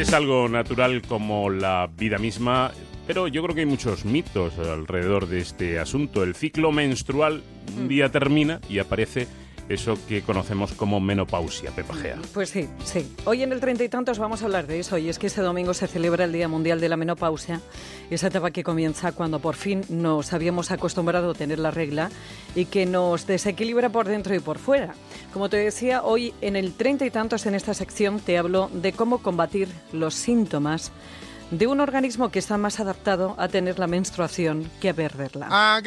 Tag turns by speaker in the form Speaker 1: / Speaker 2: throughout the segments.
Speaker 1: Es algo natural como la vida misma, pero yo creo que hay muchos mitos alrededor de este asunto. El ciclo menstrual un día termina y aparece eso que conocemos como menopausia, pepajea.
Speaker 2: Pues sí, sí. Hoy en el treinta y tantos vamos a hablar de eso y es que este domingo se celebra el Día Mundial de la Menopausia, esa etapa que comienza cuando por fin nos habíamos acostumbrado a tener la regla y que nos desequilibra por dentro y por fuera. Como te decía, hoy en el treinta y tantos en esta sección te hablo de cómo combatir los síntomas de un organismo que está más adaptado a tener la menstruación que a perderla. Oh,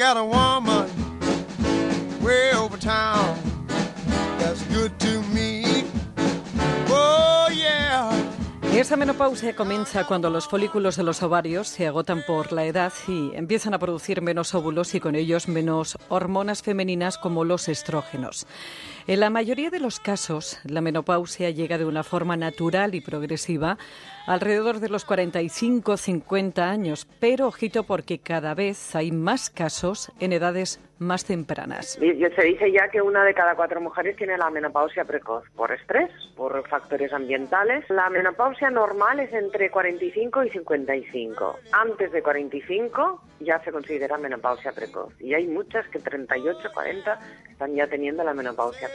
Speaker 2: Esa menopausia comienza cuando los folículos de los ovarios se agotan por la edad y empiezan a producir menos óvulos y con ellos menos hormonas femeninas como los estrógenos. En la mayoría de los casos, la menopausia llega de una forma natural y progresiva alrededor de los 45-50 años, pero ojito porque cada vez hay más casos en edades más tempranas.
Speaker 3: Se dice ya que una de cada cuatro mujeres tiene la menopausia precoz por estrés, por factores ambientales. La menopausia normal es entre 45 y 55. Antes de 45 ya se considera menopausia precoz. Y hay muchas que 38, 40 están ya teniendo la menopausia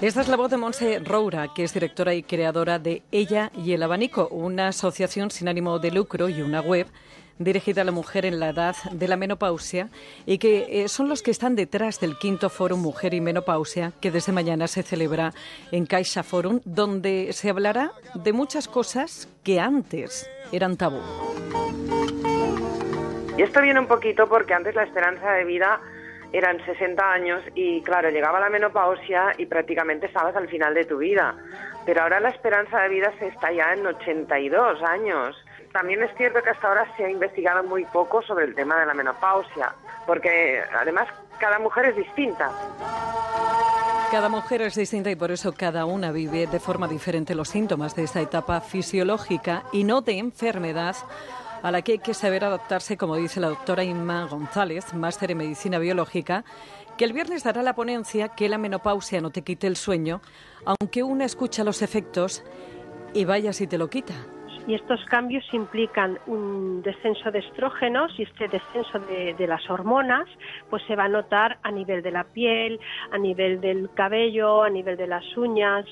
Speaker 2: Esta es la voz de Monse Roura, que es directora y creadora de Ella y el Abanico, una asociación sin ánimo de lucro y una web dirigida a la mujer en la edad de la menopausia y que eh, son los que están detrás del quinto Foro Mujer y Menopausia que desde mañana se celebra en Caixa Forum, donde se hablará de muchas cosas que antes eran tabú.
Speaker 3: Y esto viene un poquito porque antes la esperanza de vida eran 60 años y claro, llegaba la menopausia y prácticamente estabas al final de tu vida. Pero ahora la esperanza de vida se está ya en 82 años. También es cierto que hasta ahora se ha investigado muy poco sobre el tema de la menopausia, porque además cada mujer es distinta.
Speaker 2: Cada mujer es distinta y por eso cada una vive de forma diferente los síntomas de esta etapa fisiológica y no de enfermedad a la que hay que saber adaptarse, como dice la doctora Inma González, máster en medicina biológica, que el viernes dará la ponencia que la menopausia no te quite el sueño, aunque una escucha los efectos y vaya si te lo quita
Speaker 4: y estos cambios implican un descenso de estrógenos y este descenso de, las hormonas pues se va a notar a nivel de la piel, a nivel del cabello, a nivel de las uñas.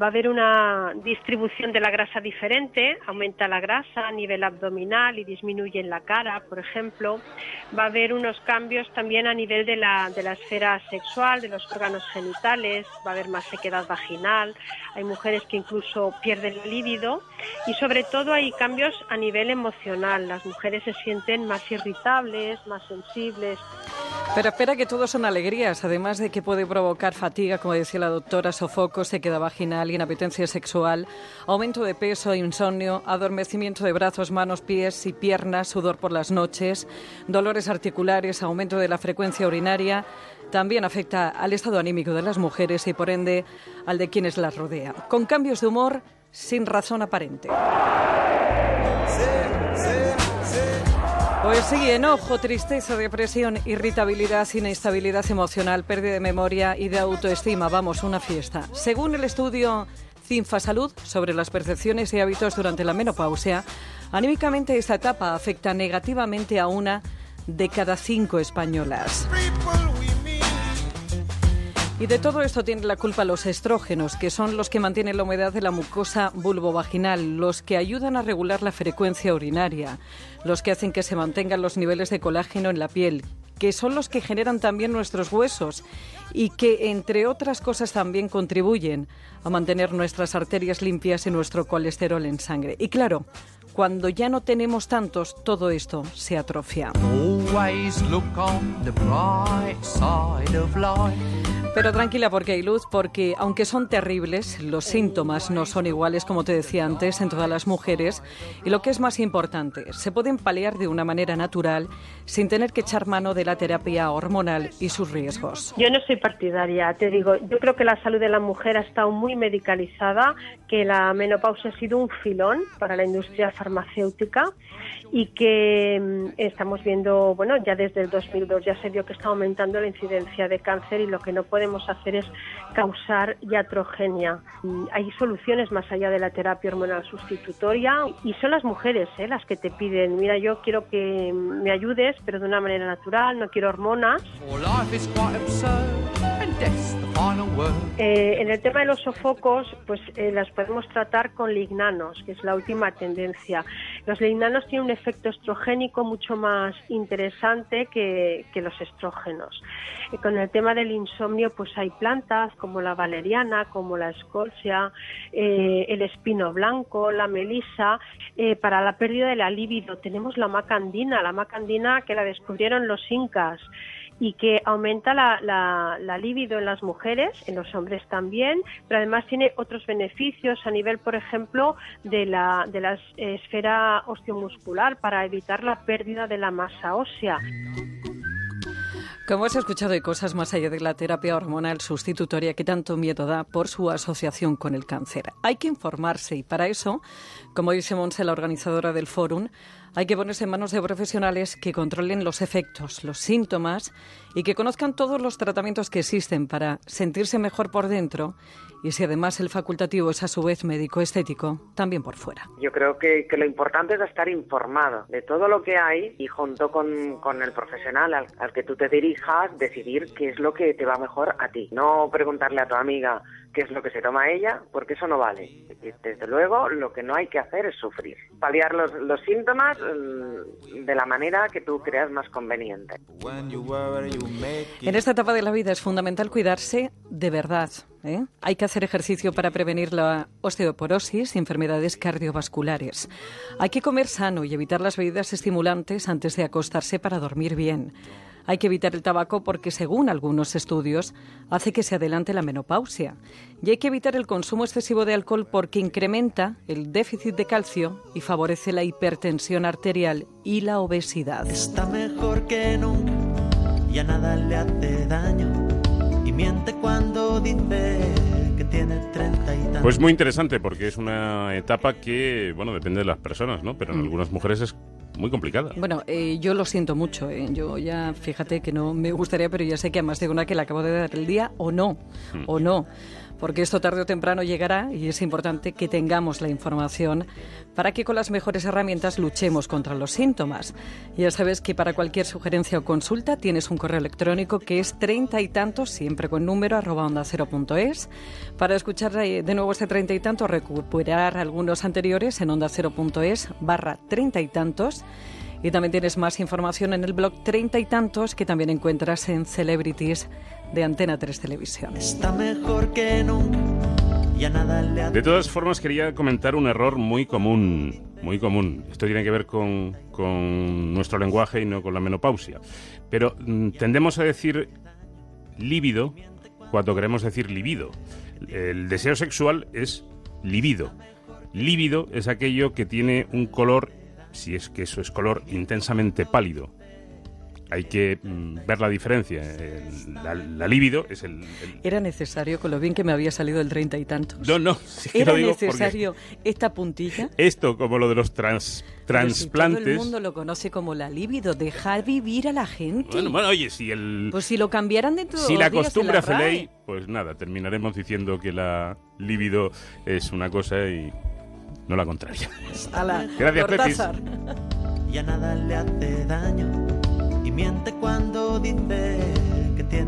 Speaker 4: Va a haber una distribución de la grasa diferente, aumenta la grasa a nivel abdominal y disminuye en la cara, por ejemplo. Va a haber unos cambios también a nivel de la, de esfera sexual, de los órganos genitales, va a haber más sequedad vaginal, hay mujeres que incluso pierden el líbido y sobre todo hay cambios a nivel emocional. Las mujeres se sienten más irritables, más sensibles.
Speaker 2: Pero espera que todo son alegrías, además de que puede provocar fatiga, como decía la doctora, sofoco, sequedad vaginal, inapetencia sexual, aumento de peso, insomnio, adormecimiento de brazos, manos, pies y piernas, sudor por las noches, dolores articulares, aumento de la frecuencia urinaria. También afecta al estado anímico de las mujeres y por ende al de quienes las rodean, con cambios de humor sin razón aparente. Pues sí, enojo, tristeza, depresión, irritabilidad, inestabilidad emocional, pérdida de memoria y de autoestima. Vamos, una fiesta. Según el estudio Cinfa Salud sobre las percepciones y hábitos durante la menopausia, anímicamente esta etapa afecta negativamente a una de cada cinco españolas. Y de todo esto tienen la culpa los estrógenos, que son los que mantienen la humedad de la mucosa vulvovaginal, los que ayudan a regular la frecuencia urinaria, los que hacen que se mantengan los niveles de colágeno en la piel, que son los que generan también nuestros huesos y que, entre otras cosas, también contribuyen a mantener nuestras arterias limpias y nuestro colesterol en sangre. Y claro, cuando ya no tenemos tantos, todo esto se atrofia. Pero tranquila porque hay luz, porque aunque son terribles, los síntomas no son iguales, como te decía antes, en todas las mujeres. Y lo que es más importante, se pueden paliar de una manera natural sin tener que echar mano de la terapia hormonal y sus riesgos.
Speaker 4: Yo no soy partidaria, te digo, yo creo que la salud de la mujer ha estado muy medicalizada, que la menopausia ha sido un filón para la industria farmacéutica y que mm, estamos viendo, bueno, ya desde el 2002 ya se vio que está aumentando la incidencia de cáncer y lo que no podemos queremos hacer es causar iatrogenia. Hay soluciones más allá de la terapia hormonal sustitutoria y son las mujeres ¿eh? las que te piden, mira, yo quiero que me ayudes, pero de una manera natural, no quiero hormonas. Eh, en el tema de los sofocos, pues eh, las podemos tratar con lignanos, que es la última tendencia. Los lignanos tienen un efecto estrogénico mucho más interesante que, los estrógenos. Eh, con el tema del insomnio, pues hay plantas como la valeriana, como la escolcia, el espino blanco, la melisa. para la pérdida de la libido tenemos la macandina, la macandina que la descubrieron los incas y que aumenta la, la, libido en las mujeres, en los hombres también, pero además tiene otros beneficios a nivel, por ejemplo, de la, de la esfera osteomuscular para evitar la pérdida de la masa ósea.
Speaker 2: Como has escuchado, hay cosas más allá de la terapia hormonal sustitutoria que tanto miedo da por su asociación con el cáncer. Hay que informarse y para eso, como dice Monse, la organizadora del fórum, hay que ponerse en manos de profesionales que controlen los efectos, los síntomas y que conozcan todos los tratamientos que existen para sentirse mejor por dentro y si además el facultativo es a su vez médico estético, también por fuera.
Speaker 3: Yo creo que, lo importante es estar informado de todo lo que hay y junto con, con el profesional al, al, que tú te dirijas, decidir qué es lo que te va mejor a ti. No preguntarle a tu amiga qué es lo que se toma ella, porque eso no vale. Desde luego, lo que no hay que hacer es sufrir. Paliar los, los síntomas mm, de la manera que tú creas más conveniente.
Speaker 2: En esta etapa de la vida es fundamental cuidarse de verdad. ¿eh? Hay que hacer ejercicio para prevenir la osteoporosis y enfermedades cardiovasculares. Hay que comer sano y evitar las bebidas estimulantes antes de acostarse para dormir bien. Hay que evitar el tabaco porque, según algunos estudios, hace que se adelante la menopausia. Y hay que evitar el consumo excesivo de alcohol porque incrementa el déficit de calcio y favorece la hipertensión arterial y la obesidad.
Speaker 5: Está mejor que nunca, ya nada le hace daño y miente cuando dice que tiene 30 y tantos.
Speaker 1: Pues muy interesante porque es una etapa que, bueno, depende de las personas, ¿no? Pero en mm. algunas mujeres es muy complicada.
Speaker 2: Bueno, eh, yo lo siento mucho. Eh. Yo ya, fíjate que no me gustaría, pero ya sé que a más de una que le acabo de dar el día o no, mm. o no porque esto tarde o temprano llegará y es importante que tengamos la información para que con las mejores herramientas luchemos contra los síntomas. Ya sabes que para cualquier sugerencia o consulta tienes un correo electrónico que es treinta y tantos, siempre con número, arroba onda cero. Para escuchar eh, de nuevo este treinta y tantos, recuperar algunos anteriores en onda cero punto es barra treinta y tantos. Y también tienes más información en el blog Treinta y Tantos que también encuentras en Celebrities de Antena 3 Televisión.
Speaker 5: Está mejor que nunca. nada
Speaker 1: De todas formas, quería comentar un error muy común, muy común. Esto tiene que ver con, con nuestro lenguaje y no con la menopausia. Pero mm, tendemos a decir líbido cuando queremos decir libido. El deseo sexual es libido. Lívido es aquello que tiene un color si es que eso es color intensamente pálido. Hay que mm, ver la diferencia. la, libido es el,
Speaker 2: Era necesario, con lo bien que me había salido el treinta y tantos.
Speaker 1: No, no.
Speaker 2: Era necesario esta puntilla.
Speaker 1: Esto, como lo de los trans, transplantes. todo
Speaker 2: el mundo lo conoce como la libido. Dejar vivir a la gente.
Speaker 1: Bueno, bueno, oye, si el.
Speaker 2: Pues si lo cambiaran dentro
Speaker 1: Si la costumbre hace ley, pues nada, terminaremos diciendo que la libido es una cosa y no la contraria.
Speaker 2: Gracias,
Speaker 5: Pepis. Ya nada le hace daño miente cuando dice